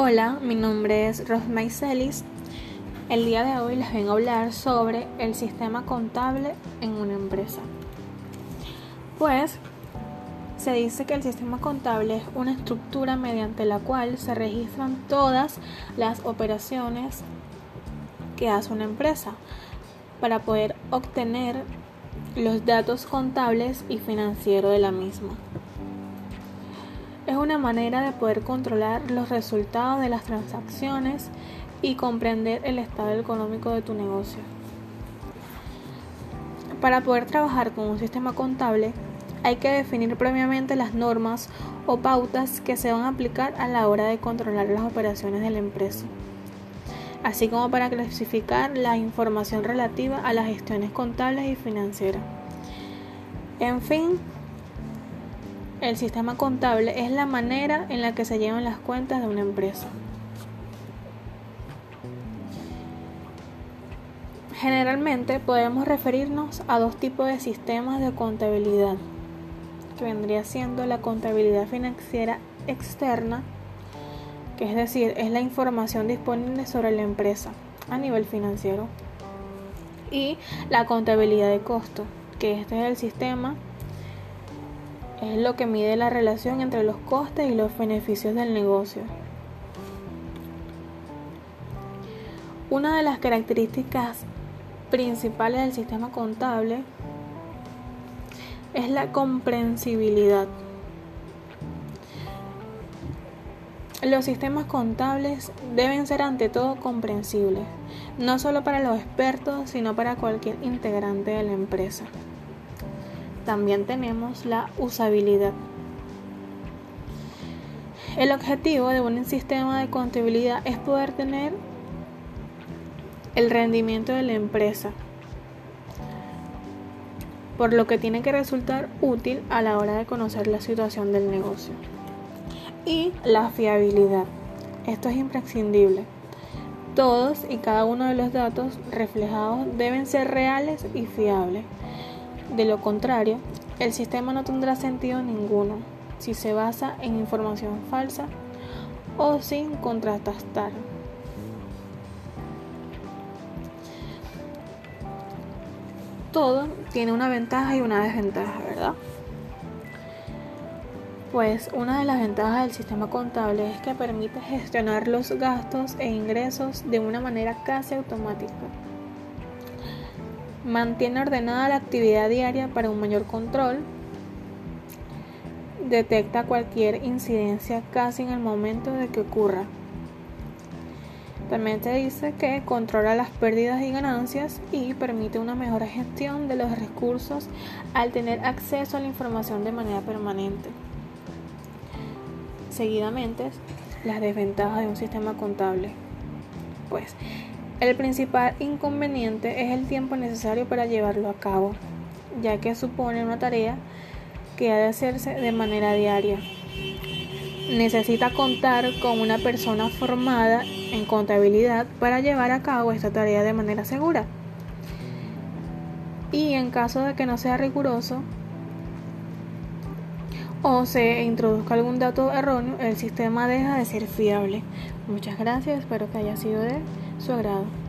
Hola, mi nombre es Rosmay Celis. El día de hoy les vengo a hablar sobre el sistema contable en una empresa. Pues se dice que el sistema contable es una estructura mediante la cual se registran todas las operaciones que hace una empresa para poder obtener los datos contables y financieros de la misma. Es una manera de poder controlar los resultados de las transacciones y comprender el estado económico de tu negocio. Para poder trabajar con un sistema contable hay que definir previamente las normas o pautas que se van a aplicar a la hora de controlar las operaciones de la empresa, así como para clasificar la información relativa a las gestiones contables y financieras. En fin, el sistema contable es la manera en la que se llevan las cuentas de una empresa. Generalmente podemos referirnos a dos tipos de sistemas de contabilidad, que vendría siendo la contabilidad financiera externa, que es decir, es la información disponible sobre la empresa a nivel financiero, y la contabilidad de costo, que este es el sistema es lo que mide la relación entre los costes y los beneficios del negocio. Una de las características principales del sistema contable es la comprensibilidad. Los sistemas contables deben ser ante todo comprensibles, no solo para los expertos, sino para cualquier integrante de la empresa también tenemos la usabilidad. El objetivo de un sistema de contabilidad es poder tener el rendimiento de la empresa, por lo que tiene que resultar útil a la hora de conocer la situación del negocio. Y la fiabilidad. Esto es imprescindible. Todos y cada uno de los datos reflejados deben ser reales y fiables de lo contrario, el sistema no tendrá sentido ninguno si se basa en información falsa o sin contrastar. Todo tiene una ventaja y una desventaja, ¿verdad? Pues una de las ventajas del sistema contable es que permite gestionar los gastos e ingresos de una manera casi automática. Mantiene ordenada la actividad diaria para un mayor control. Detecta cualquier incidencia casi en el momento de que ocurra. También te dice que controla las pérdidas y ganancias y permite una mejor gestión de los recursos al tener acceso a la información de manera permanente. Seguidamente, las desventajas de un sistema contable. Pues el principal inconveniente es el tiempo necesario para llevarlo a cabo, ya que supone una tarea que ha de hacerse de manera diaria. Necesita contar con una persona formada en contabilidad para llevar a cabo esta tarea de manera segura. Y en caso de que no sea riguroso o se introduzca algún dato erróneo, el sistema deja de ser fiable. Muchas gracias, espero que haya sido de su agrado.